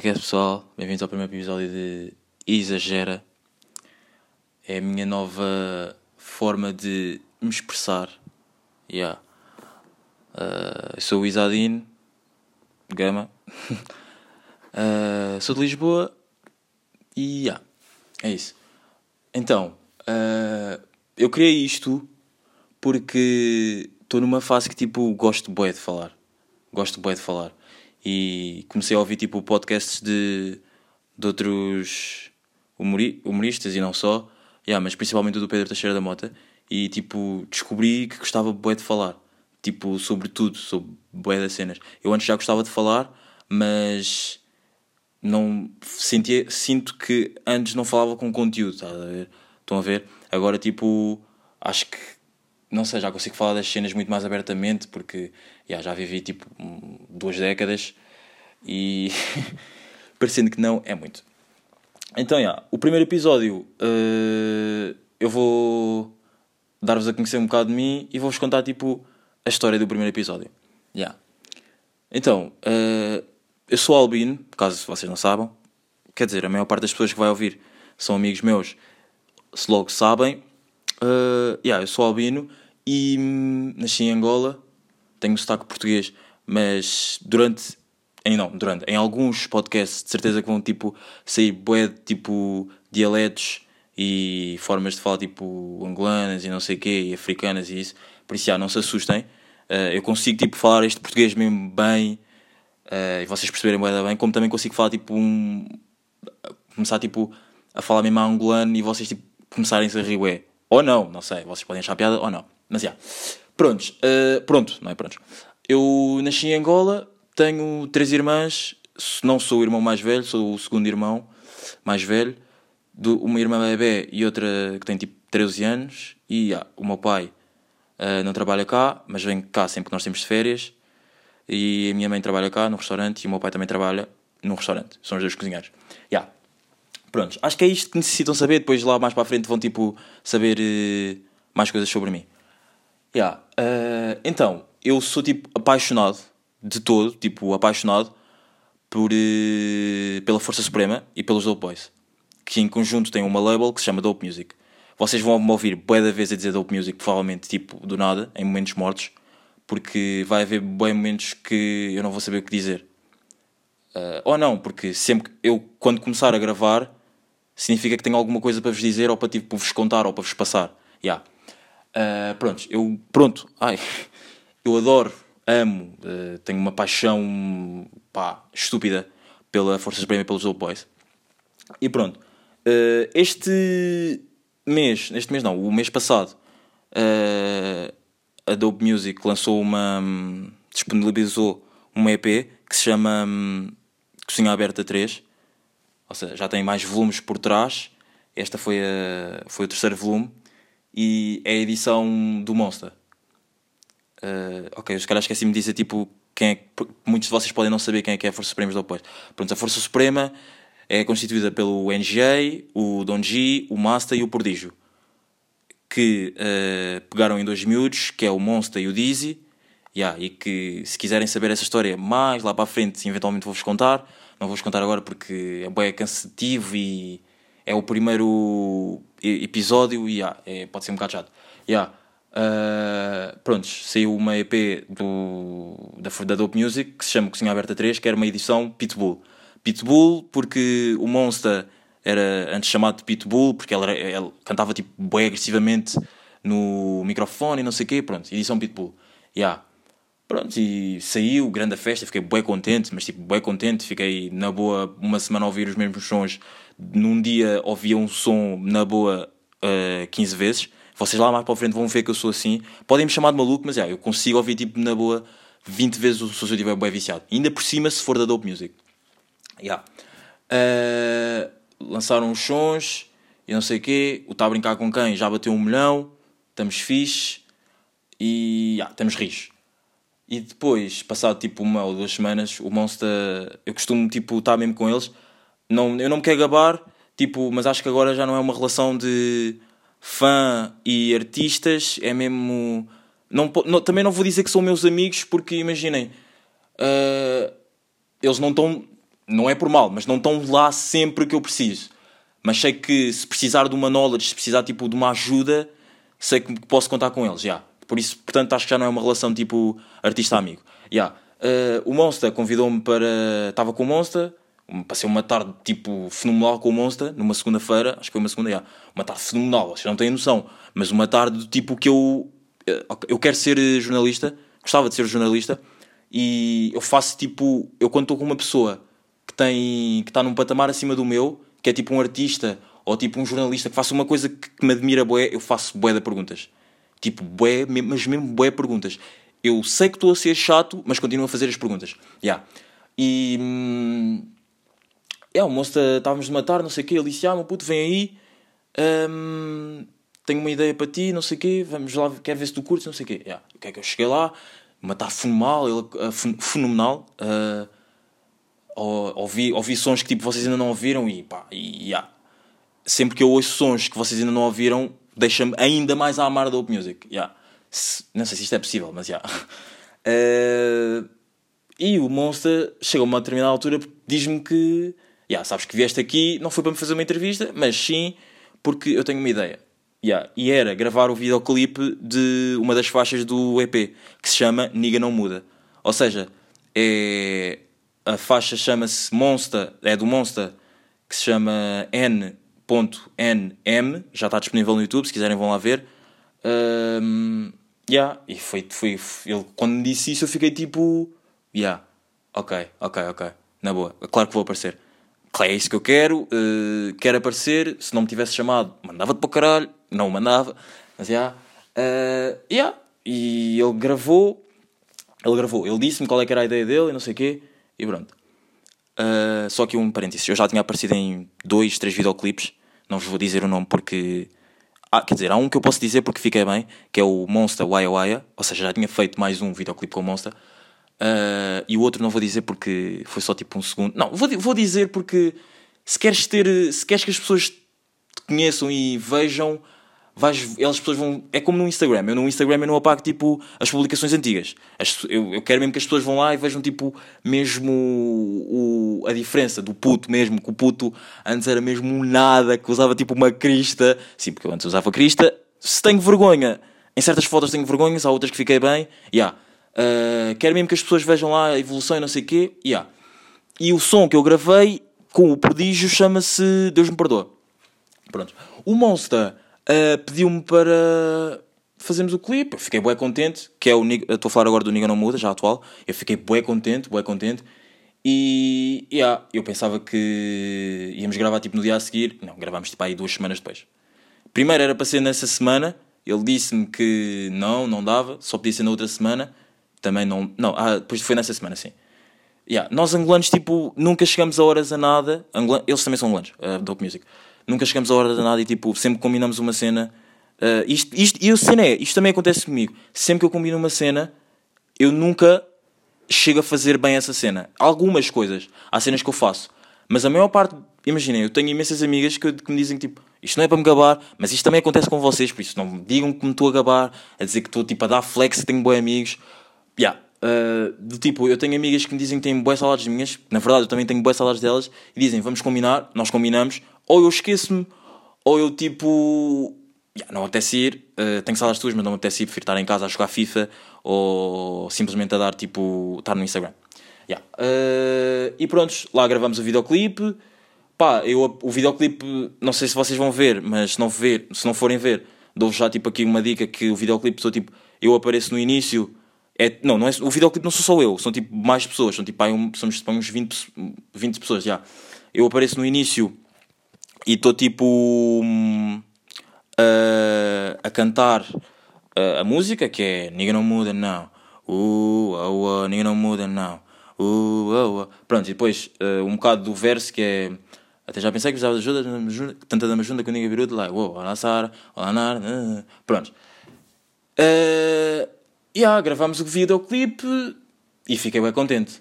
é que é pessoal? Bem-vindos ao primeiro episódio de Exagera. É a minha nova forma de me expressar. Yeah. Uh, sou o Isadine Gama. uh, sou de Lisboa e yeah, é isso. Então, uh, eu criei isto porque estou numa fase que tipo gosto bué de falar. Gosto bué de falar e comecei a ouvir tipo podcasts de, de outros humori humoristas e não só, yeah, mas principalmente do Pedro Teixeira da Mota e tipo descobri que gostava bué de falar, tipo sobre tudo, sobre bué das cenas. Eu antes já gostava de falar, mas não sentia, sinto que antes não falava com conteúdo, tá a ver? Estão a ver? Agora tipo acho que não sei, já consigo falar das cenas muito mais abertamente porque yeah, já vivi tipo duas décadas e parecendo que não, é muito. Então, yeah, o primeiro episódio uh, eu vou dar-vos a conhecer um bocado de mim e vou-vos contar tipo a história do primeiro episódio. Yeah. Então, uh, eu sou albino, caso vocês não saibam. Quer dizer, a maior parte das pessoas que vai ouvir são amigos meus, se logo sabem. Uh, yeah, eu sou albino e hum, nasci em Angola, tenho sotaque português, mas durante. Em, não, durante. Em alguns podcasts, de certeza que vão tipo sair bué tipo dialetos e formas de falar tipo angolanas e não sei o quê, e africanas e isso. Por isso, já, não se assustem. Uh, eu consigo tipo falar este português mesmo bem uh, e vocês perceberem bué bem, como também consigo falar tipo um. começar tipo a falar mesmo angolano e vocês tipo começarem-se a rir, ué. Ou não, não sei, vocês podem achar piada ou não. Mas já. Prontos, uh, pronto, não é pronto. Eu nasci em Angola, tenho três irmãs, não sou o irmão mais velho, sou o segundo irmão mais velho. Uma irmã bebê e outra que tem tipo 13 anos. E yeah, o meu pai uh, não trabalha cá, mas vem cá sempre que nós temos férias. E a minha mãe trabalha cá no restaurante e o meu pai também trabalha no restaurante. São os dois cozinheiros. Yeah. Prontos, acho que é isto que necessitam saber. Depois lá mais para a frente vão tipo saber uh, mais coisas sobre mim. Yeah. Uh, então, eu sou tipo apaixonado de todo, tipo apaixonado por, uh, pela Força Suprema e pelos Dope Boys, que em conjunto têm uma label que se chama Dope Music. Vocês vão me ouvir bué da vez a dizer Dope Music, provavelmente tipo do nada, em momentos mortos, porque vai haver bué momentos que eu não vou saber o que dizer. Uh, ou não, porque sempre eu, quando começar a gravar, significa que tenho alguma coisa para vos dizer ou para, tipo, vos contar ou para vos passar. Yeah. Uh, pronto, eu, pronto, ai, eu adoro, amo, uh, tenho uma paixão, pá, estúpida pela Força Suprema e pelos Old Boys. E pronto, uh, este mês, neste mês não, o mês passado, a Dope Music lançou uma, disponibilizou um EP que se chama um, Cozinha Aberta 3, ou seja, já tem mais volumes por trás, esta foi, a, foi o terceiro volume, e é a edição do Monster. Uh, ok, os caras esqueci-me de dizer tipo quem é, muitos de vocês podem não saber quem é que é a Força Suprema do Apoio. Pronto, a Força Suprema é constituída pelo NGA, o Donji, o Master e o Prodígio. Que uh, pegaram em dois miúdos, que é o Monster e o Dizzy. Yeah, e que se quiserem saber essa história mais lá para a frente, eventualmente vou-vos contar. Não vou-vos contar agora porque é bem cansativo e é o primeiro episódio e yeah, é, pode ser um bocado chato. Yeah. Uh, prontos, saiu uma EP do, da, da Dope Music que se chama Cozinha Aberta 3, que era uma edição Pitbull. Pitbull porque o Monster era antes chamado de Pitbull, porque ele cantava tipo bem agressivamente no microfone e não sei o quê, pronto, edição Pitbull. Yeah. Pronto, e saiu, grande festa, fiquei bem contente, mas tipo, bem contente, fiquei na boa uma semana a ouvir os mesmos sons num dia ouvia um som na boa uh, eh, 15 vezes. Vocês lá mais para a frente vão ver que eu sou assim. Podem me chamar de maluco, mas yeah, eu consigo ouvir tipo na boa 20 vezes o som se eu estiver bem viciado. Ainda por cima se for da Dope Music. Yeah. Uh, lançaram os sons e não sei o quê. O Tá a Brincar com Quem já bateu um milhão. Estamos fixe. E yeah, estamos ris. E depois, passado tipo uma ou duas semanas, o Monster, eu costumo tipo estar mesmo com eles não, eu não me quero gabar, tipo, mas acho que agora já não é uma relação de fã e artistas, é mesmo. Não, não, também não vou dizer que são meus amigos, porque imaginem, uh, eles não estão. não é por mal, mas não estão lá sempre que eu preciso. Mas sei que se precisar de uma knowledge, se precisar tipo de uma ajuda, sei que posso contar com eles, já. Por isso, portanto, acho que já não é uma relação tipo artista-amigo. Yeah. Uh, o Monster convidou-me para. Estava com o Monster, passei uma tarde tipo fenomenal com o Monster, numa segunda-feira, acho que foi uma segunda, yeah. uma tarde fenomenal, vocês não têm noção, mas uma tarde do tipo que eu. Eh, eu quero ser jornalista, gostava de ser jornalista, e eu faço tipo. Eu quando estou com uma pessoa que tem que está num patamar acima do meu, que é tipo um artista ou tipo um jornalista que faça uma coisa que, me admira bué, eu faço bué de perguntas. Tipo, bué, mas mesmo bué perguntas. Eu sei que estou a ser chato, mas continuo a fazer as perguntas. Yeah. E. Hum, é, o moço, estávamos de matar, não sei o quê. Ele disse: Ah, meu puto, vem aí. Hum, tenho uma ideia para ti, não sei o quê. Vamos lá, quero ver se tu curtes, não sei o quê. Yeah. O que é que eu cheguei lá? Matar fenomenal, ele, uh, fenomenal. Uh, ouvi, ouvi sons que tipo, vocês ainda não ouviram e pá, e yeah. sempre que eu ouço sons que vocês ainda não ouviram, deixa-me ainda mais a amar a Dope Music. Yeah. Não sei se isto é possível, mas já. Yeah. Uh, e o Monster chegou a uma determinada altura diz-me que yeah, sabes que vieste aqui não foi para me fazer uma entrevista, mas sim porque eu tenho uma ideia. Yeah. E era gravar o videoclipe de uma das faixas do EP que se chama Niga Não Muda. Ou seja, é a faixa chama-se Monster, é do Monster, que se chama N.NM, já está disponível no YouTube, se quiserem vão lá ver. Um, yeah, e foi, foi, ele, quando me disse isso eu fiquei tipo, yeah, ok, ok, ok, na boa, claro que vou aparecer. Claro, é isso que eu quero, uh, quero aparecer, se não me tivesse chamado, mandava-te para o caralho, não o mandava, mas yeah, uh, yeah, e ele gravou, ele gravou, ele disse-me qual é era a ideia dele e não sei o quê, e pronto. Uh, só que um parênteses, eu já tinha aparecido em dois, três videoclipes, não vos vou dizer o nome porque. Ah, quer dizer, há um que eu posso dizer porque fiquei bem, que é o Monster Waya Waya, ou seja, já tinha feito mais um videoclipe com o Monster. Uh, e o outro não vou dizer porque foi só tipo um segundo. Não, vou, vou dizer porque se queres ter. Se queres que as pessoas te conheçam e vejam vais, elas pessoas vão. É como no Instagram. Eu no Instagram eu não apago tipo as publicações antigas. As, eu, eu quero mesmo que as pessoas vão lá e vejam tipo mesmo o, a diferença do puto mesmo. Que o puto antes era mesmo nada, que usava tipo uma crista. Sim, porque eu antes usava crista. Se tenho vergonha, em certas fotos tenho vergonhas, há outras que fiquei bem. Yeah. Uh, quero mesmo que as pessoas vejam lá a evolução e não sei o quê. Yeah. E o som que eu gravei com o prodígio chama-se Deus me perdoa. Pronto. O Monster uh, pediu-me para fazermos o clipe. Eu fiquei bué contente, que é o estou a falar agora do Niga Não Muda, já atual. Eu fiquei bué contente, bué contente. E yeah, eu pensava que íamos gravar tipo no dia a seguir. Não, gravámos tipo aí duas semanas depois. Primeiro era para ser nessa semana. Ele disse-me que não, não dava, só podia ser na outra semana. Também não. Não, ah, depois foi nessa semana, sim. Yeah, nós angolanos, tipo, nunca chegamos a horas a nada. Angolanos, eles também são angolanos, uh, Dope Music nunca chegamos a hora de nada e tipo, sempre combinamos uma cena. Uh, isto, isto, e a cena é, isto também acontece comigo. Sempre que eu combino uma cena, eu nunca chego a fazer bem essa cena. Algumas coisas, há cenas que eu faço, mas a maior parte, imaginem, eu tenho imensas amigas que, que me dizem tipo, isto não é para me gabar, mas isto também acontece com vocês, por isso não me digam que me estou a gabar, a dizer que estou tipo a dar flex, tenho bons amigos. Yeah. Uh, do tipo, eu tenho amigas que me dizem que têm boas salários minhas, na verdade eu também tenho boas salários delas, e dizem vamos combinar, nós combinamos, ou eu esqueço-me, ou eu tipo. Yeah, não apetece ir, uh, tenho salas tuas, mas não apetece ir, prefiro estar em casa a jogar FIFA ou simplesmente a dar tipo. estar no Instagram. Yeah. Uh, e pronto, lá gravamos o videoclipe. Pá, eu, o videoclipe, não sei se vocês vão ver, mas se não, ver, se não forem ver, dou já tipo aqui uma dica que o videoclipe sou tipo. Eu apareço no início. É, não, não é, o videoclipe não sou só eu, são tipo mais pessoas, são tipo, aí um, somos uns 20, 20 pessoas já. Eu apareço no início e estou tipo uh, a cantar uh, a música que é Niga não muda não, uh, uh, uh, Niga não muda não, uh, uh, uh. pronto, e depois uh, um bocado do verso que é até já pensei que precisava de ajuda, tanta da ajuda que eu ninguém virou de lá, uou, olá Sara, olá Nara, uh, pronto. Uh, yeah, gravámos o videoclipe e fiquei bem contente.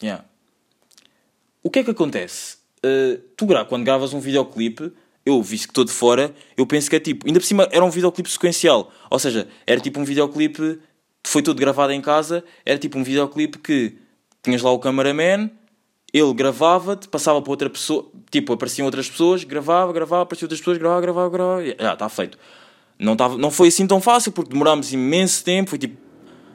Yeah. O que é que acontece? Uh, tu quando gravas um videoclipe, eu visto que estou de fora, eu penso que é tipo, ainda por cima era um videoclipe sequencial, ou seja, era tipo um videoclipe, foi tudo gravado em casa, era tipo um videoclipe que tinhas lá o cameraman, ele gravava-te, passava para outra pessoa, tipo, apareciam outras pessoas, gravava, gravava, apareciam outras pessoas, gravava, gravava, gravava, já, está feito. Não, tava, não foi assim tão fácil, porque demorámos imenso tempo, foi tipo,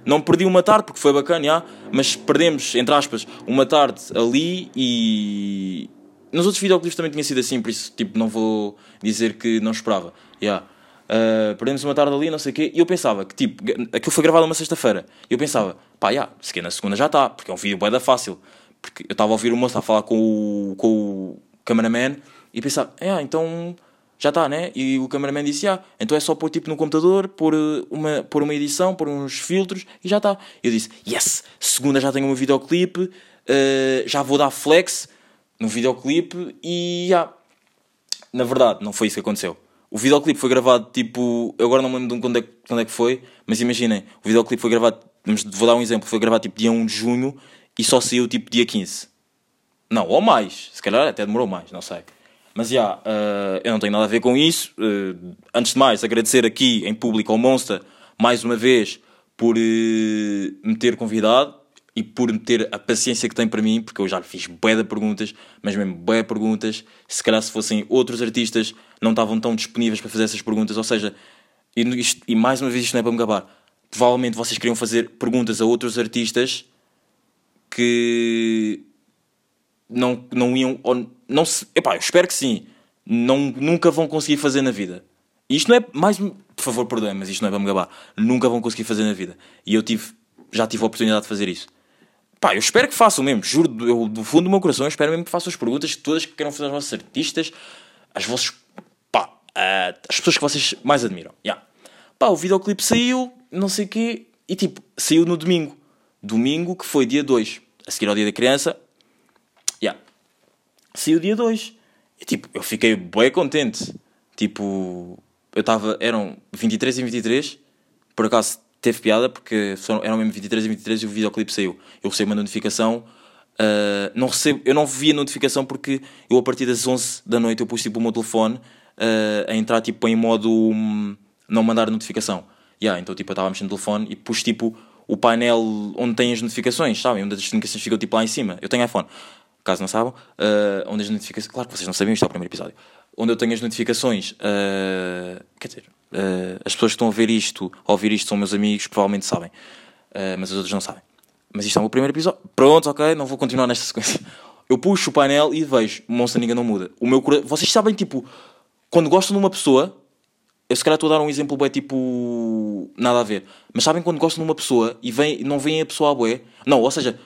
não perdi uma tarde, porque foi bacana, já, mas perdemos, entre aspas, uma tarde ali e... Nos outros videoclipes também tinha sido assim, por isso, tipo, não vou dizer que não esperava, já. Uh, perdemos uma tarde ali, não sei o quê, e eu pensava que, tipo, aquilo foi gravado uma sexta-feira, e eu pensava, pá, já, se quer na segunda já está, porque é um vídeo bué da fácil, porque eu estava a ouvir o moço a falar com o, com o cameraman, e pensava, é, então já está, né? E o cameraman disse, ah, então é só pôr tipo no computador, pôr uma, pôr uma edição, pôr uns filtros, e já está. Eu disse, yes, segunda já tenho um videoclipe, uh, já vou dar flex no videoclipe, e. Yeah. Na verdade, não foi isso que aconteceu. O videoclipe foi gravado tipo. Eu agora não me lembro de quando é, quando é que foi, mas imaginem, o videoclipe foi gravado. Vou dar um exemplo, foi gravado tipo dia 1 de junho e só saiu tipo dia 15. Não, ou mais, se calhar até demorou mais, não sei. Mas já, uh, eu não tenho nada a ver com isso. Uh, antes de mais, agradecer aqui em público ao Monster mais uma vez por uh, me ter convidado e por ter a paciência que tem para mim, porque eu já lhe fiz bué de perguntas, mas mesmo bué perguntas. Se calhar se fossem outros artistas, não estavam tão disponíveis para fazer essas perguntas. Ou seja, e, isto, e mais uma vez isto não é para me gabar. Provavelmente vocês queriam fazer perguntas a outros artistas que não, não iam. Ou não se, epá, eu espero que sim. Não, nunca vão conseguir fazer na vida. Isto não é mais. Por favor, perdoem, mas isto não é para me gabar. Nunca vão conseguir fazer na vida. E eu tive, já tive a oportunidade de fazer isso. Pá, eu espero que façam mesmo, juro, eu, do fundo do meu coração, eu espero mesmo que façam as perguntas todas que queiram fazer aos vossos artistas, as vossas, pá, uh, as pessoas que vocês mais admiram. Yeah. Pá, o videoclipe saiu, não sei o quê, e tipo, saiu no domingo. Domingo, que foi dia 2, a seguir ao dia da criança. Yeah. Saiu dia 2. E tipo, eu fiquei bem contente. Tipo, eu estava, eram 23 e 23, por acaso teve piada porque eram mesmo 23 e 23 e o videoclipe saiu. Eu recebi uma notificação. Uh, não recebo, eu não vi a notificação porque eu a partir das 11 da noite eu pus tipo o meu telefone uh, a entrar tipo em modo um, não mandar notificação. Yeah, então tipo eu estava mexendo no telefone e pus tipo o painel onde tem as notificações, sabem? Onde as notificações ficam tipo lá em cima. Eu tenho iPhone, caso não sabem, uh, onde as notificações. Claro que vocês não sabiam, isto é o primeiro episódio. Onde eu tenho as notificações, quer dizer, Uh, as pessoas que estão a ver isto, a ouvir isto, são meus amigos, provavelmente sabem. Uh, mas os outros não sabem. Mas isto é o meu primeiro episódio. Pronto, ok, não vou continuar nesta sequência. Eu puxo o painel e vejo, o Monster Ninguém não muda. O meu cora... Vocês sabem, tipo, quando gostam de uma pessoa, eu se calhar estou a dar um exemplo bem tipo. nada a ver. Mas sabem quando gostam de uma pessoa e vem, não vem a pessoa a bué? Não, ou seja,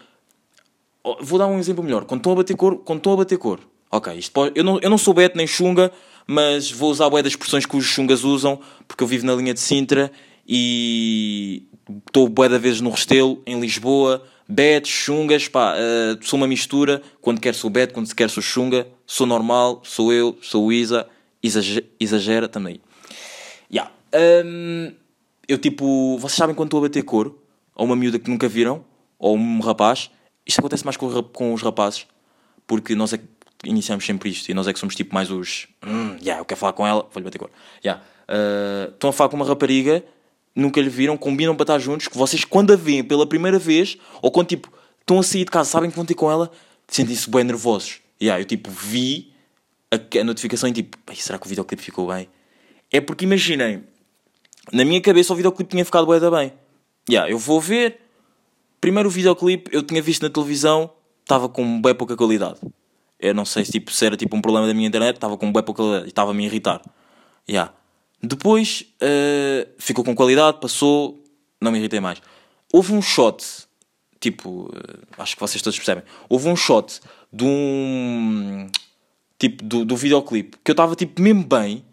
vou dar um exemplo melhor. Quando estão a bater cor, quando estão a bater cor, ok, isto pode... eu, não, eu não sou beto nem chunga, mas vou usar bué das expressões que os chungas usam, porque eu vivo na linha de Sintra e estou bué da vezes no Restelo, em Lisboa, bet, chungas, pá, uh, sou uma mistura, quando quer sou bet, quando quer sou chunga, sou normal, sou eu, sou Isa, exagera, exagera também. Yeah. Um, eu tipo, vocês sabem quando estou a bater cor, ou uma miúda que nunca viram, ou um rapaz, isto acontece mais com, com os rapazes, porque nós é que iniciamos sempre isto e nós é que somos tipo mais os. Hum, yeah, eu quero falar com ela, vou-lhe bater cor. Yeah. Uh, estão a falar com uma rapariga, nunca lhe viram, combinam para estar juntos, que vocês quando a veem pela primeira vez, ou quando tipo estão a sair de casa, sabem que vão ter com ela, sentem-se bem nervosos. Yeah, eu tipo vi a, a notificação e tipo, será que o videoclipe ficou bem? É porque imaginem, na minha cabeça o videoclipe tinha ficado bem da bem. Yeah, eu vou ver. Primeiro o videoclipe eu tinha visto na televisão, estava com bem pouca qualidade. Eu não sei se, tipo, se era tipo um problema da minha internet, estava com bem pouca qualidade e estava a me irritar. Yeah. Depois uh, ficou com qualidade, passou, não me irritei mais. Houve um shot, tipo, uh, acho que vocês todos percebem. Houve um shot de um. Tipo, do, do videoclipe que eu estava tipo mesmo bem.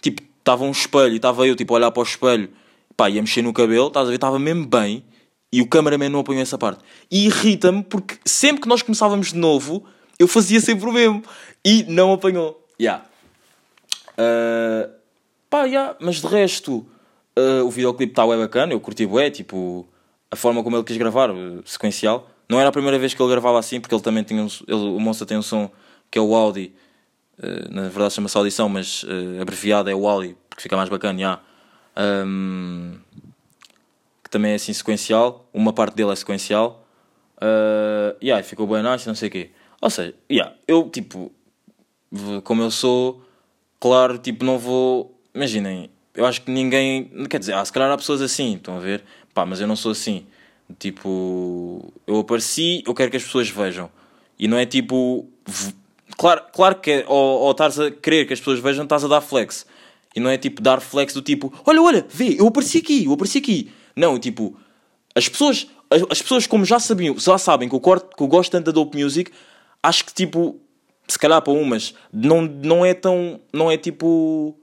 Tipo, estava um espelho e estava eu tipo a olhar para o espelho, pá, ia mexer no cabelo, estás a ver? Estava mesmo bem e o cameraman não apanhou essa parte. E irrita-me porque sempre que nós começávamos de novo eu fazia sempre o mesmo. E não apanhou. Yeah. Uh, pá, yeah. Mas de resto, uh, o videoclipe está bem bacana. Eu curti bué, tipo, a forma como ele quis gravar, uh, sequencial. Não era a primeira vez que ele gravava assim, porque ele também tinha um, ele, o Monster tem um som que é o Audi. Uh, na verdade chama-se audição, mas uh, abreviado é o Audi, porque fica mais bacana, yeah. um, que também é assim sequencial, uma parte dele é sequencial, uh, yeah, ficou bem nice, não sei o quê. Ou seja, yeah, eu, tipo, como eu sou, claro, tipo, não vou. Imaginem, eu acho que ninguém. Quer dizer, ah, se calhar há pessoas assim, estão a ver? Pá, mas eu não sou assim. Tipo, eu apareci, eu quero que as pessoas vejam. E não é tipo. Claro, claro que é, ou, ou estás a querer que as pessoas vejam, estás a dar flex. E não é tipo dar flex do tipo, olha, olha, vê, eu apareci aqui, eu apareci aqui. Não, tipo, as pessoas, as, as pessoas como já sabiam, já sabem que eu, corto, que eu gosto tanto da dope music, acho que tipo, se calhar para umas, não, não é tão, não é tipo,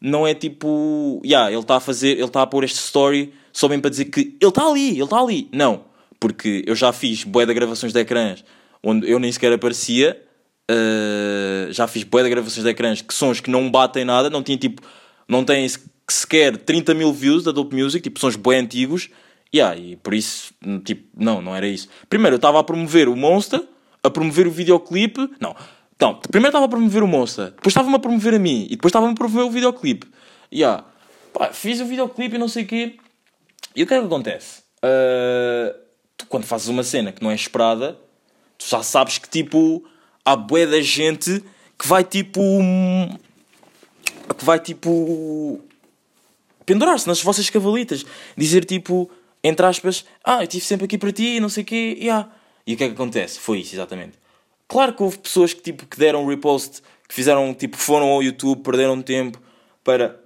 não é tipo, yeah, ele está a fazer, ele está a pôr este story só bem para dizer que ele está ali, ele está ali. Não, porque eu já fiz bué de gravações de ecrãs onde eu nem sequer aparecia Uh, já fiz boé de gravações de ecrãs que sons que não batem nada, não tinha tipo, não têm sequer 30 mil views da Dope Music, tipo sons boé antigos, yeah, e por isso, tipo, não, não era isso. Primeiro eu estava a promover o Monster, a promover o videoclipe, não, não, primeiro estava a promover o Monster, depois estava-me a promover a mim, e depois estava-me a promover o videoclipe. Yeah. Pá, fiz o videoclipe e não sei o quê, e o que é que acontece? Uh, tu, quando fazes uma cena que não é esperada, tu já sabes que tipo há bué da gente que vai tipo. que vai tipo. pendurar-se nas vossas cavalitas. Dizer tipo, entre aspas, ah, eu estive sempre aqui para ti, não sei o quê, yeah. E o que é que acontece? Foi isso, exatamente. Claro que houve pessoas que, tipo, que deram repost, que fizeram, tipo, foram ao YouTube, perderam tempo para.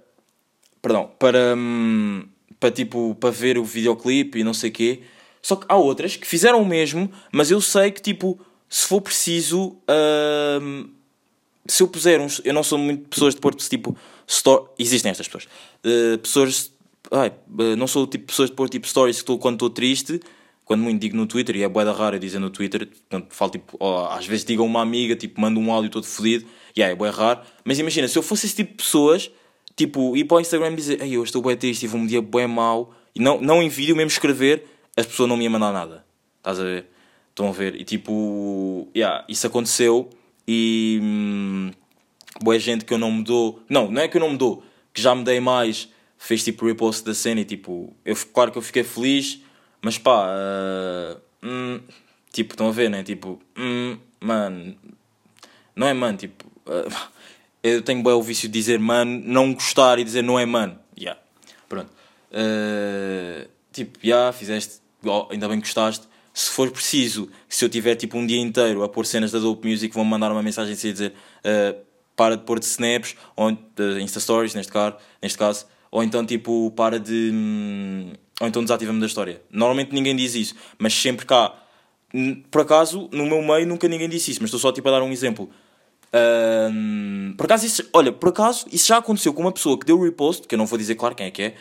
Perdão, para. Hum, para, tipo, para ver o videoclipe e não sei o quê. Só que há outras que fizeram o mesmo, mas eu sei que, tipo, se for preciso, uh, se eu puser uns. Eu não sou muito pessoas de pôr tipo. Story, existem estas pessoas. Uh, pessoas. Ai, uh, não sou o tipo de pessoas de pôr tipo stories que estou quando estou triste. Quando muito digo no Twitter, e é boeda rara dizer no Twitter, portanto, falo tipo, oh, às vezes digo a uma amiga, tipo, mando um áudio todo fodido, e yeah, é boé raro. Mas imagina, se eu fosse esse tipo de pessoas, tipo, ir para o Instagram e dizer, ei, eu estou bué triste, tive um dia bué mau, e não, não em vídeo, mesmo escrever, as pessoas não me iam mandar nada. Estás a ver? Estão a ver? E tipo, yeah, isso aconteceu e hum, boa gente que eu não me dou. Não, não é que eu não me dou, que já me dei mais, fez tipo repost da cena e tipo, eu, claro que eu fiquei feliz, mas pá, uh, hum, tipo, estão a ver, né? Tipo, hum, mano, não é mano, tipo, uh, eu tenho bem o vício de dizer mano, não gostar e dizer não é mano, yeah, pronto, uh, tipo, já yeah, fizeste, oh, ainda bem que gostaste se for preciso, se eu tiver tipo um dia inteiro a pôr cenas da Dope Music, vão mandar uma mensagem assim a dizer uh, para de pôr de snaps, ou de Insta Stories, neste caso, neste caso, ou então tipo para de. Hum, ou então desativa-me da história. Normalmente ninguém diz isso, mas sempre cá. Por acaso, no meu meio nunca ninguém disse isso, mas estou só tipo a dar um exemplo. Uh, por acaso, isso, olha, por acaso, isso já aconteceu com uma pessoa que deu repost, que eu não vou dizer claro quem é que é,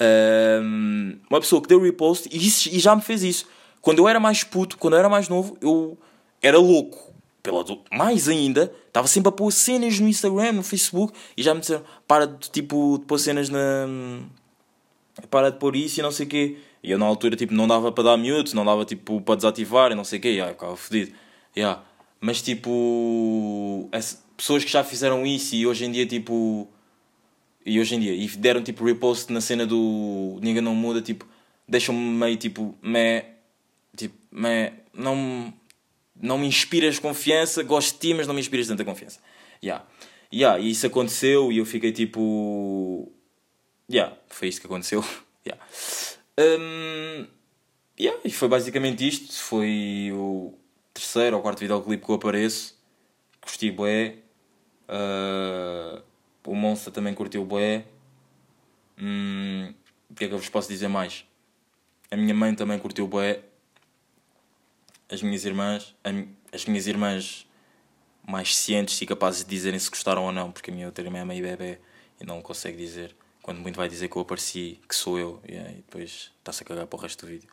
uh, uma pessoa que deu repost e, isso, e já me fez isso. Quando eu era mais puto, quando eu era mais novo, eu era louco. Pela mais ainda, estava sempre a pôr cenas no Instagram, no Facebook, e já me disseram, para de, tipo, de pôr cenas na... Para de pôr isso e não sei o quê. E eu na altura, tipo, não dava para dar mute, não dava, tipo, para desativar e não sei o quê. E, eu ficava fodido. Yeah. Mas, tipo, as pessoas que já fizeram isso e hoje em dia, tipo... E hoje em dia, e deram, tipo, repost na cena do Ninguém Não Muda, tipo, deixam-me meio, tipo, meh Tipo, não, não me inspiras confiança, gosto de ti, mas não me inspiras tanta confiança. Yeah. Yeah, e isso aconteceu e eu fiquei tipo. Yeah, foi isto que aconteceu. yeah. Um, yeah, e foi basicamente isto. Foi o terceiro ou quarto videoclipe que eu apareço. Curti bué. Uh, o Monster também curtiu bué. Hum, o que é que eu vos posso dizer mais? A minha mãe também curtiu bué as minhas irmãs, as minhas irmãs mais cientes e capazes de dizerem se gostaram ou não, porque a minha outra irmã é meio bebê e não consegue dizer. Quando muito vai dizer que eu apareci, que sou eu, e, aí depois está-se a cagar para o resto do vídeo.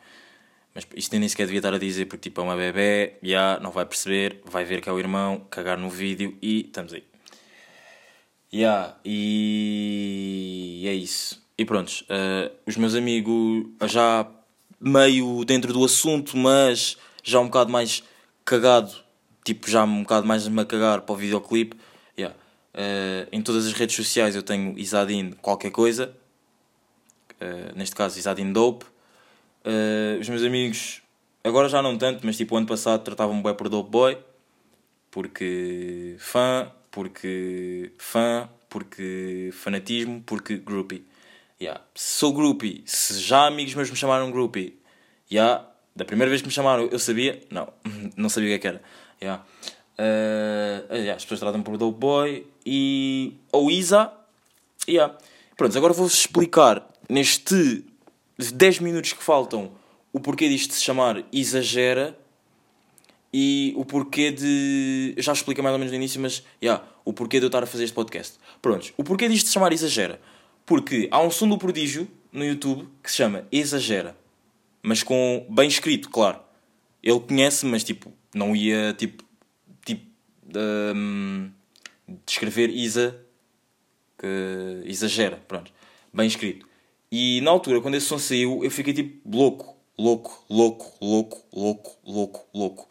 Mas isto nem sequer devia estar a dizer, porque tipo é uma bebê, já não vai perceber, vai ver que é o irmão, cagar no vídeo e estamos aí. Yeah, e é isso. E prontos, uh, os meus amigos já meio dentro do assunto, mas já um bocado mais cagado, tipo, já um bocado mais a cagar para o videoclipe. Uh, em todas as redes sociais eu tenho Isadin qualquer coisa, uh, neste caso Isadin Dope. Uh, os meus amigos, agora já não tanto, mas tipo, ano passado tratavam-me bem por Dope Boy. porque fã, porque fã, porque fanatismo, porque groupie. Yeah. Sou groupie, se já amigos meus me chamaram groupie, yeah. da primeira vez que me chamaram eu sabia, não, não sabia o que, é que era. Yeah. Uh, yeah, as pessoas tratam por Dope Boy e. ou Isa. Yeah. Pronto, agora vou-vos explicar neste 10 minutos que faltam o porquê disto se chamar Exagera e o porquê de. Eu já expliquei mais ou menos no início, mas. Yeah, o porquê de eu estar a fazer este podcast. Prontos, o porquê disto se chamar Exagera. Porque há um som do prodígio no YouTube que se chama Exagera. Mas com. bem escrito, claro. Ele conhece, mas tipo, não ia tipo. tipo. Um, descrever Isa. que exagera, pronto. Bem escrito. E na altura, quando esse som saiu, eu fiquei tipo louco, louco, louco, louco, louco, louco, louco.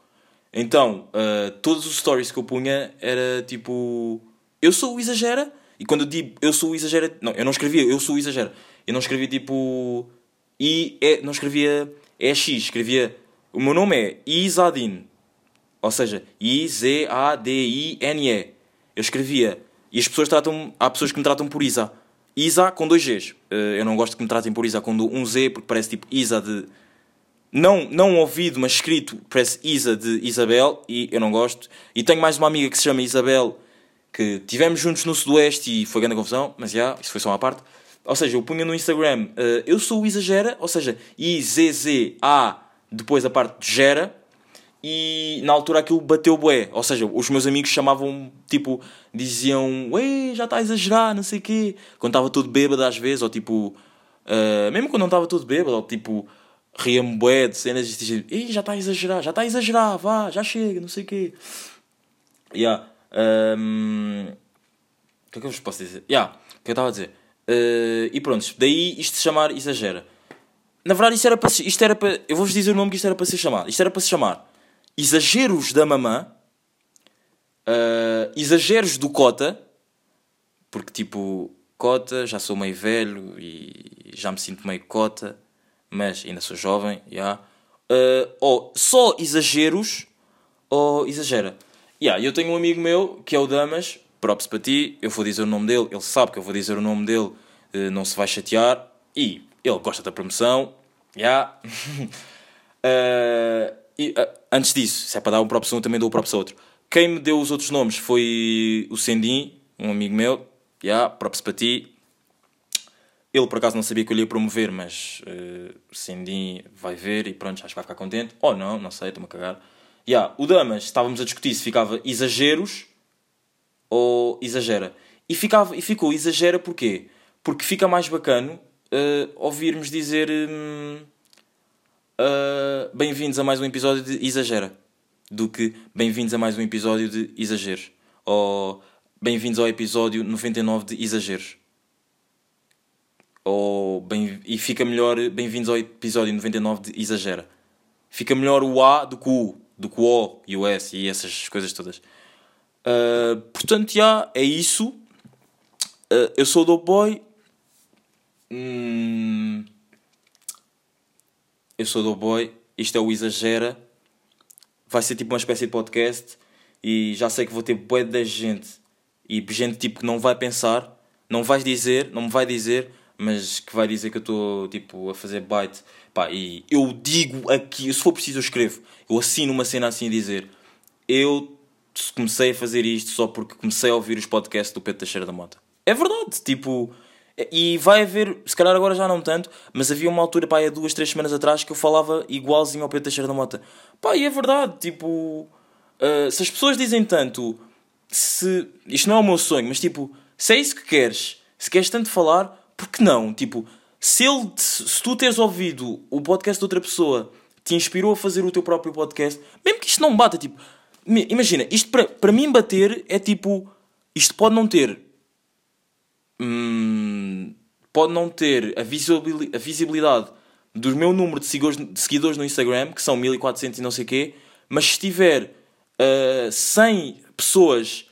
Então, uh, todos os stories que eu punha era tipo. Eu sou o exagera. E quando eu digo eu sou o exagera. Não, eu não escrevia eu sou o exagera. Eu não escrevia tipo. I, é, não escrevia EX. Escrevia. O meu nome é Isadin. Ou seja, I-Z-A-D-I-N-E. Eu escrevia. E as pessoas tratam. Há pessoas que me tratam por Isa. Isa com dois Gs. Uh, eu não gosto que me tratem por Isa com um Z porque parece tipo Isa de não, não ouvido, mas escrito, parece Isa de Isabel, e eu não gosto. E tenho mais uma amiga que se chama Isabel, que tivemos juntos no Sudoeste e foi grande confusão, mas já, yeah, isso foi só uma parte. Ou seja, eu punha no Instagram, uh, eu sou o Exagera, ou seja, I-Z-Z-A, depois a parte de Gera, e na altura aquilo bateu bué. Ou seja, os meus amigos chamavam, tipo, diziam, ué, já está a exagerar, não sei o quê. Quando estava todo bêbado às vezes, ou tipo, uh, mesmo quando não estava todo bêbado, ou tipo ria-me bué de cenas e dizia, Ih, já está a exagerar, já está a exagerar, vá, já chega, não sei o quê. Yeah. Um... O que é que eu vos posso dizer? Yeah, o que eu estava a dizer. Uh, e pronto, daí isto se chamar exagera. Na verdade, isto era para, isto era para. Eu vou-vos dizer o nome que isto era para ser chamado. Isto era para se chamar Exageros da Mamã, uh, Exageros do Cota, porque tipo, Cota, já sou meio velho e já me sinto meio Cota mas ainda sou jovem, já. Yeah. Uh, ou só exageros, ou exagera. Yeah, eu tenho um amigo meu que é o Damas, props para ti, eu vou dizer o nome dele, ele sabe que eu vou dizer o nome dele, uh, não se vai chatear, e ele gosta da promoção, já. Yeah. uh, e, uh, antes disso, se é para dar um props a um, também dou o props a outro. Quem me deu os outros nomes foi o Sendim, um amigo meu, yeah, props para ti, ele por acaso não sabia que eu lhe ia promover, mas uh, Cindy vai ver e pronto, acho que vai ficar contente. Ou não, não sei, estou-me a cagar. Yeah, o Damas, estávamos a discutir se ficava exageros ou exagera. E, ficava, e ficou exagera porquê? Porque fica mais bacano uh, ouvirmos dizer um, uh, bem-vindos a mais um episódio de Exagera do que bem-vindos a mais um episódio de Exageros ou bem-vindos ao episódio 99 de Exageros ou bem, e fica melhor bem-vindos ao episódio 99 de Exagera. Fica melhor o A do que o U, do que o O e o S e essas coisas todas. Uh, portanto, já é isso. Uh, eu sou o Boy. Hum, eu sou o Dope Boy. Isto é o Exagera. Vai ser tipo uma espécie de podcast. E já sei que vou ter bué da gente. E gente tipo que não vai pensar. Não vais dizer, não me vai dizer mas que vai dizer que eu estou tipo a fazer bite. Pá, e eu digo aqui, se for preciso eu escrevo, eu assino uma cena assim a dizer, eu comecei a fazer isto só porque comecei a ouvir os podcasts do Pedro Teixeira da Mota. É verdade, tipo, e vai haver, se calhar agora já não tanto, mas havia uma altura, pá, há duas, três semanas atrás que eu falava igualzinho ao Pedro Teixeira da Mota. Pá, e é verdade, tipo, uh, se as pessoas dizem tanto, se, isto não é o meu sonho, mas tipo, se é isso que queres, se queres tanto falar, porque não? Tipo, se, ele, se tu teres ouvido o podcast de outra pessoa te inspirou a fazer o teu próprio podcast, mesmo que isto não bata, tipo, imagina, isto para mim bater é tipo, isto pode não ter, hum, pode não ter a, visibilidade, a visibilidade do meu número de seguidores, no Instagram, que são 1400 e não sei o quê, mas se tiver uh, 100 pessoas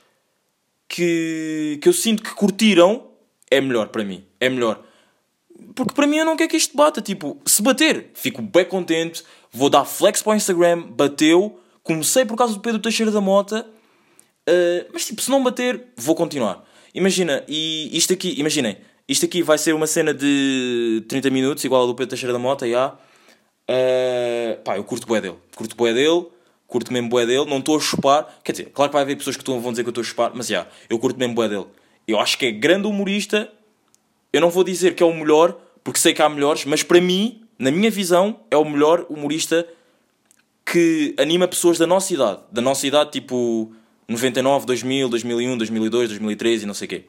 que, que eu sinto que curtiram, é melhor para mim. É melhor. Porque para mim eu não quero que isto bata. Tipo, se bater, fico bem contente. Vou dar flex para o Instagram. Bateu. Comecei por causa do Pedro Teixeira da Mota. Uh, mas tipo, se não bater, vou continuar. Imagina, e isto aqui, imaginem, isto aqui vai ser uma cena de 30 minutos, igual a do Pedro Teixeira da Mota, já. Uh, pá, eu curto bué dele. Curto bué dele, curto mesmo bué dele, não estou a chupar. Quer dizer, claro que vai haver pessoas que vão dizer que eu estou a chupar, mas já, yeah, eu curto mesmo bué dele. Eu acho que é grande humorista. Eu não vou dizer que é o melhor, porque sei que há melhores, mas para mim, na minha visão, é o melhor humorista que anima pessoas da nossa idade. Da nossa idade, tipo 99, 2000, 2001, 2002, 2003 e não sei o quê.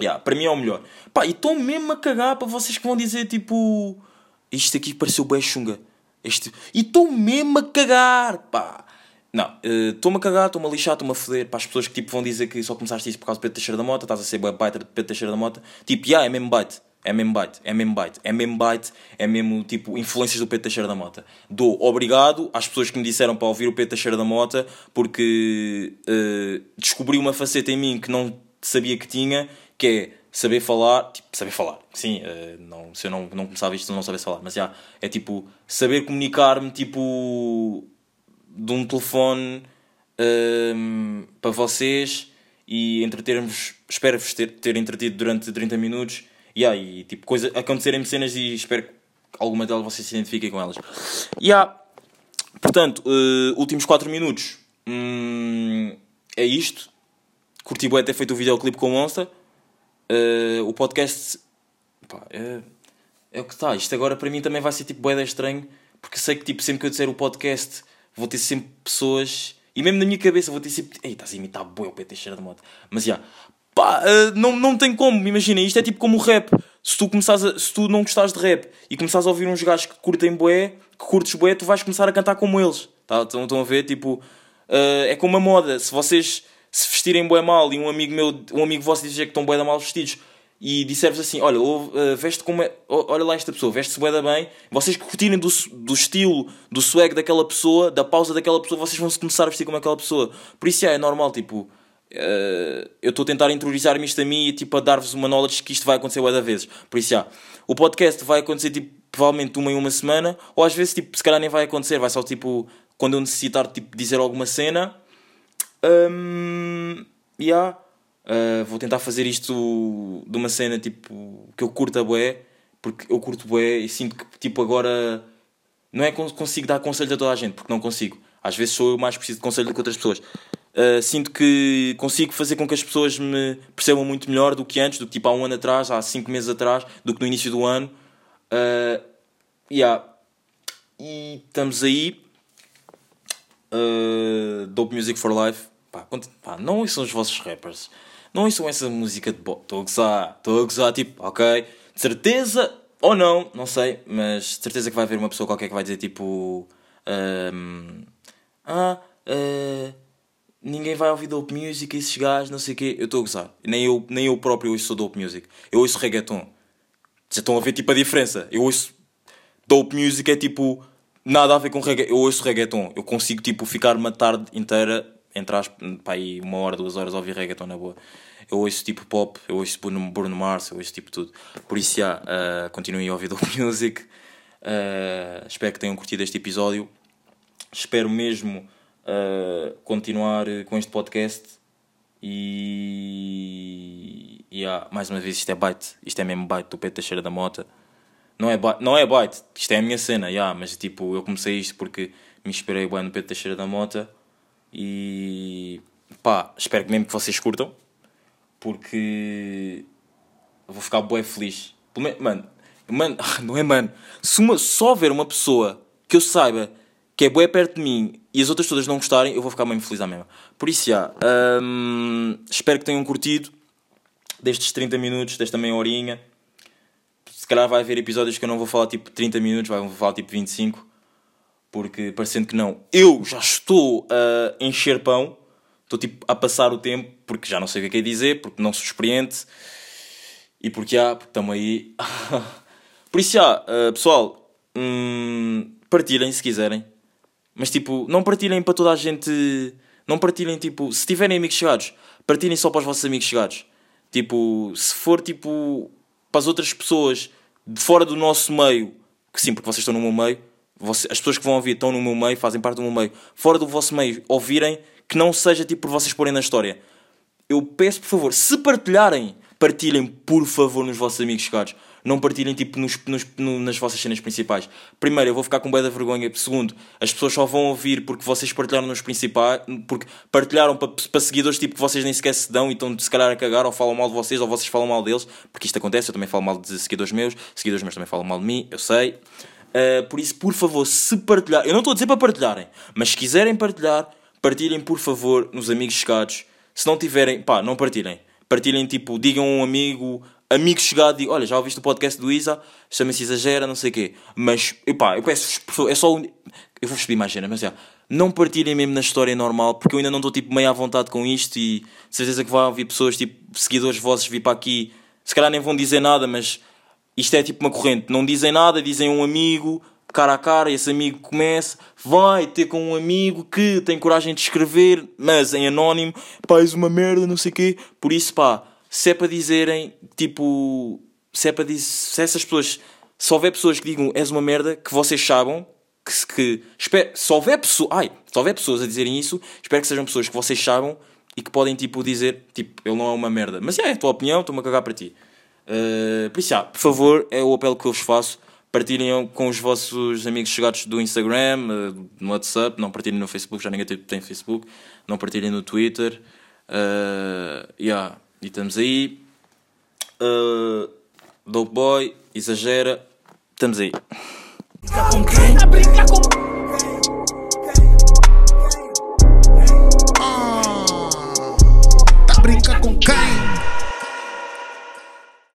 Yeah, para mim é o melhor. Pá, e estou mesmo a cagar para vocês que vão dizer tipo. Isto aqui pareceu bem chunga. Este... E estou mesmo a cagar, pá. Não, estou-me uh, a cagar, estou-me a lixar, estou-me a foder para as pessoas que tipo, vão dizer que só começaste isso por causa do Pedro Teixeira da Mota, estás a ser baiter de Pedro Teixeira da Mota. Tipo, yeah, é mesmo bite. É mesmo bite, é mesmo bite, é mesmo bite, é mesmo tipo influências do Pedro Teixeira da Mota. Dou obrigado às pessoas que me disseram para ouvir o Pedro Teixeira da Mota porque uh, descobri uma faceta em mim que não sabia que tinha, que é saber falar, tipo, saber falar, sim, uh, não, se eu não, não começava isto, não sabia falar, mas já, é tipo, saber comunicar-me, tipo, de um telefone uh, para vocês e entretermos, espero-vos ter, ter entretido durante 30 minutos Yeah, e tipo, coisa, acontecerem cenas e espero que alguma delas vocês se identifiquem com elas. Yeah. Portanto, uh, últimos 4 minutos. Hum, é isto. Curti bem ter feito o videoclipe com o Monster. Uh, o podcast. Pá, é, é o que está. Isto agora para mim também vai ser tipo boeda estranho. Porque sei que tipo, sempre que eu disser o podcast vou ter sempre pessoas. E mesmo na minha cabeça vou ter sempre. Ei, estás a imitar boi o PT cheira de moto. Mas já. Yeah, pá, uh, não, não tem como, imagina, isto é tipo como o rap. Se tu, começares a, se tu não gostares de rap e começares a ouvir uns gajos que curtem boé, que curtes boé, tu vais começar a cantar como eles. Tá? Estão, estão a ver? Tipo, uh, é como a moda. Se vocês se vestirem boé mal e um amigo meu, um amigo vosso dizer que estão boé da mal vestidos e disser-vos assim, olha, uh, veste como é, olha lá esta pessoa, veste-se bué da bem, vocês curtirem do, do estilo, do swag daquela pessoa, da pausa daquela pessoa, vocês vão se começar a vestir como aquela pessoa. Por isso é, é normal, tipo, Uh, eu estou a tentar interiorizar-me isto a mim e tipo, a dar-vos uma knowledge que isto vai acontecer da vezes. Por isso, já, o podcast vai acontecer tipo, provavelmente uma em uma semana, ou às vezes, tipo, se calhar nem vai acontecer, vai só tipo, quando eu necessitar tipo, dizer alguma cena. Um, yeah, uh, vou tentar fazer isto de uma cena tipo, que eu curto a bué, porque eu curto bué e sinto que tipo, agora não é que consigo dar conselhos a toda a gente, porque não consigo. Às vezes sou eu mais preciso de conselho do que outras pessoas. Uh, sinto que consigo fazer com que as pessoas me percebam muito melhor do que antes, do que tipo há um ano atrás, há cinco meses atrás, do que no início do ano. Uh, yeah. E estamos aí. Uh, Dope Music for Life. Pá, pá, não ouçam os vossos rappers. Não ouçam essa música de bot. Estou a gozar. Estou a gozar, tipo, ok. De certeza ou não, não sei, mas de certeza que vai haver uma pessoa qualquer que vai dizer tipo. Um, ah, uh, ninguém vai ouvir dope music, esses gajos, não sei o quê. Eu estou a gozar. Nem eu, nem eu próprio ouço dope music. Eu ouço reggaeton. Já estão a ver tipo a diferença. Eu ouço dope music é tipo nada a ver com reggaeton. Eu ouço reggaeton. Eu consigo tipo ficar uma tarde inteira, entre pá, aí uma hora, duas horas a ouvir reggaeton na boa. Eu ouço tipo pop, eu ouço Bruno, Bruno Mars, eu ouço tipo tudo. Por isso, já, uh, continuem a ouvir dope music. Uh, espero que tenham curtido este episódio. Espero mesmo uh, continuar com este podcast e, yeah, mais uma vez isto é byte, isto é mesmo byte do Pedro Teixeira da Mota. Não é, byte, não é byte, isto é a minha cena, yeah, mas tipo, eu comecei isto porque me inspirei bem no Pedro Teixeira da Mota e pá, espero que mesmo que vocês curtam porque vou ficar bué feliz. Mano, mano, não é mano, se uma, só ver uma pessoa que eu saiba que é bué perto de mim e as outras todas não gostarem, eu vou ficar mesmo feliz à mesma. Por isso, já, hum, espero que tenham curtido destes 30 minutos, desta meia horinha. Se calhar vai haver episódios que eu não vou falar tipo 30 minutos, vou falar tipo 25, porque parecendo que não, eu já estou a encher pão, estou tipo a passar o tempo, porque já não sei o que é que é dizer, porque não sou experiente e porque há, porque estamos aí. Por isso, já, uh, pessoal, hum, partilhem se quiserem mas tipo, não partilhem para toda a gente. Não partilhem tipo. Se tiverem amigos chegados, partilhem só para os vossos amigos chegados. Tipo, se for tipo para as outras pessoas de fora do nosso meio, que sim, porque vocês estão no meu meio, as pessoas que vão ouvir estão no meu meio, fazem parte do meu meio, fora do vosso meio, ouvirem, que não seja tipo por vocês porem na história. Eu peço, por favor, se partilharem, partilhem, por favor, nos vossos amigos chegados. Não partilhem tipo nos, nos, no, nas vossas cenas principais. Primeiro, eu vou ficar com bué da vergonha. Segundo, as pessoas só vão ouvir porque vocês partilharam nos principais, porque partilharam para, para seguidores tipo que vocês nem sequer se dão e estão se calhar a cagar ou falam mal de vocês ou vocês falam mal deles, porque isto acontece. Eu também falo mal de seguidores meus, seguidores meus também falam mal de mim, eu sei. Uh, por isso, por favor, se partilhar, eu não estou a dizer para partilharem, mas se quiserem partilhar, partilhem por favor nos amigos chegados. Se não tiverem, pá, não partilhem. Partilhem tipo, digam a um amigo, amigo chegado, digo, olha, já ouviste o podcast do Isa, chama-se Exagera, não sei o quê. Mas, pá, eu peço, é só um, eu vou subir mais cena, mas já, não partilhem mesmo na história normal, porque eu ainda não estou tipo meio à vontade com isto e de certeza que vai ouvir pessoas, tipo, seguidores vossos vir para aqui, se calhar nem vão dizer nada, mas isto é tipo uma corrente, não dizem nada, dizem um amigo, cara a cara, esse amigo começa, vai ter com um amigo que tem coragem de escrever, mas em anónimo, pá, és uma merda, não sei o quê. Por isso, pá, se é para dizerem, tipo, se é para dizer, se essas pessoas, se houver pessoas que digam és uma merda, que vocês saibam, que, que se houver pessoas, ai, se houver pessoas a dizerem isso, espero que sejam pessoas que vocês saibam e que podem, tipo, dizer, tipo, ele não é uma merda. Mas é, é a tua opinião, estou-me a cagar para ti. Uh, por isso, já, por favor, é o apelo que eu vos faço partilhem com os vossos amigos chegados do Instagram, uh, no WhatsApp, não partilhem no Facebook, já ninguém tem Facebook, não partilhem no Twitter. Uh, yeah, e estamos aí. Uh, Dope Boy, exagera, estamos aí. A brincar com